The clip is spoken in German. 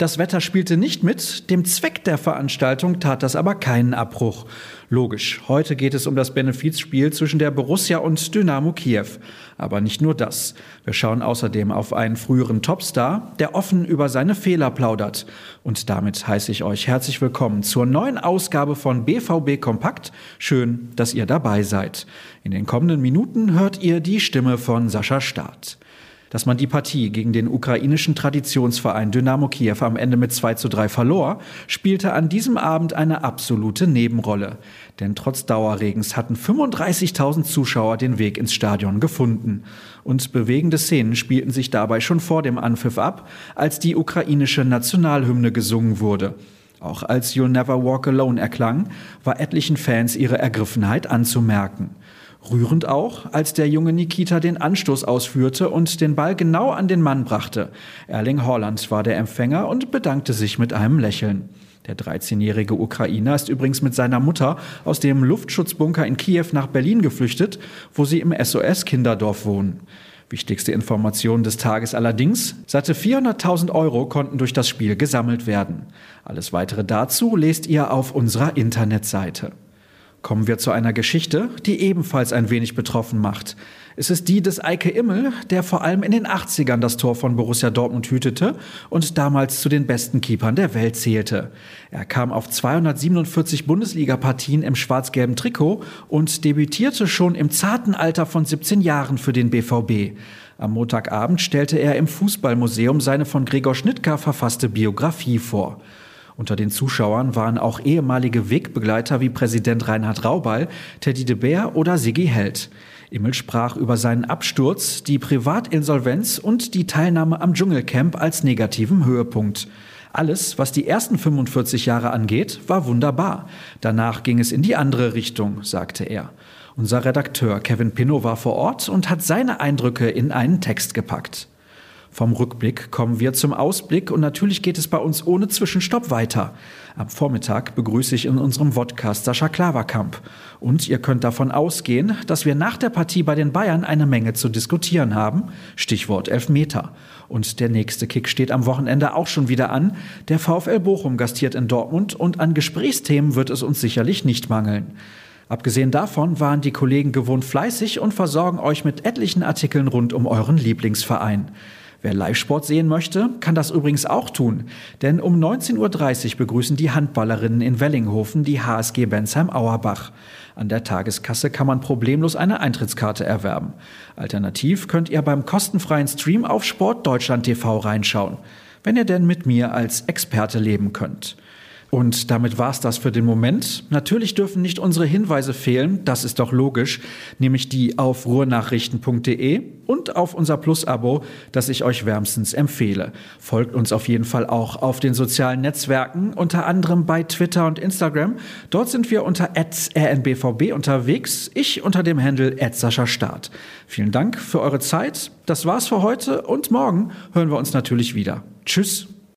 Das Wetter spielte nicht mit, dem Zweck der Veranstaltung tat das aber keinen Abbruch. Logisch, heute geht es um das Benefizspiel zwischen der Borussia und Dynamo Kiew. Aber nicht nur das. Wir schauen außerdem auf einen früheren Topstar, der offen über seine Fehler plaudert. Und damit heiße ich euch herzlich willkommen zur neuen Ausgabe von BVB Kompakt. Schön, dass ihr dabei seid. In den kommenden Minuten hört ihr die Stimme von Sascha Staat. Dass man die Partie gegen den ukrainischen Traditionsverein Dynamo Kiew am Ende mit 2 zu 3 verlor, spielte an diesem Abend eine absolute Nebenrolle. Denn trotz Dauerregens hatten 35.000 Zuschauer den Weg ins Stadion gefunden. Und bewegende Szenen spielten sich dabei schon vor dem Anpfiff ab, als die ukrainische Nationalhymne gesungen wurde. Auch als You'll Never Walk Alone erklang, war etlichen Fans ihre Ergriffenheit anzumerken. Rührend auch, als der junge Nikita den Anstoß ausführte und den Ball genau an den Mann brachte. Erling Haaland war der Empfänger und bedankte sich mit einem Lächeln. Der 13-jährige Ukrainer ist übrigens mit seiner Mutter aus dem Luftschutzbunker in Kiew nach Berlin geflüchtet, wo sie im SOS-Kinderdorf wohnen. Wichtigste Information des Tages allerdings, satte 400.000 Euro konnten durch das Spiel gesammelt werden. Alles weitere dazu lest ihr auf unserer Internetseite. Kommen wir zu einer Geschichte, die ebenfalls ein wenig betroffen macht. Es ist die des Eike Immel, der vor allem in den 80ern das Tor von Borussia Dortmund hütete und damals zu den besten Keepern der Welt zählte. Er kam auf 247 Bundesliga-Partien im schwarz-gelben Trikot und debütierte schon im zarten Alter von 17 Jahren für den BVB. Am Montagabend stellte er im Fußballmuseum seine von Gregor Schnittker verfasste Biografie vor. Unter den Zuschauern waren auch ehemalige Wegbegleiter wie Präsident Reinhard Raubal, Teddy de Beer oder Sigi Held. Immel sprach über seinen Absturz, die Privatinsolvenz und die Teilnahme am Dschungelcamp als negativen Höhepunkt. Alles, was die ersten 45 Jahre angeht, war wunderbar. Danach ging es in die andere Richtung, sagte er. Unser Redakteur Kevin Pinnow war vor Ort und hat seine Eindrücke in einen Text gepackt. Vom Rückblick kommen wir zum Ausblick und natürlich geht es bei uns ohne Zwischenstopp weiter. Am Vormittag begrüße ich in unserem Vodcast Sascha Klaverkamp. Und ihr könnt davon ausgehen, dass wir nach der Partie bei den Bayern eine Menge zu diskutieren haben. Stichwort Elfmeter. Und der nächste Kick steht am Wochenende auch schon wieder an. Der VfL Bochum gastiert in Dortmund und an Gesprächsthemen wird es uns sicherlich nicht mangeln. Abgesehen davon waren die Kollegen gewohnt fleißig und versorgen euch mit etlichen Artikeln rund um euren Lieblingsverein. Wer Live-Sport sehen möchte, kann das übrigens auch tun, denn um 19.30 Uhr begrüßen die Handballerinnen in Wellinghofen die HSG Bensheim-Auerbach. An der Tageskasse kann man problemlos eine Eintrittskarte erwerben. Alternativ könnt ihr beim kostenfreien Stream auf Sportdeutschland TV reinschauen, wenn ihr denn mit mir als Experte leben könnt. Und damit war's das für den Moment. Natürlich dürfen nicht unsere Hinweise fehlen, das ist doch logisch, nämlich die auf ruhrnachrichten.de und auf unser Plus-Abo, das ich euch wärmstens empfehle. Folgt uns auf jeden Fall auch auf den sozialen Netzwerken, unter anderem bei Twitter und Instagram. Dort sind wir unter rnbvb unterwegs, ich unter dem Handle Start. Vielen Dank für eure Zeit. Das war's für heute und morgen hören wir uns natürlich wieder. Tschüss.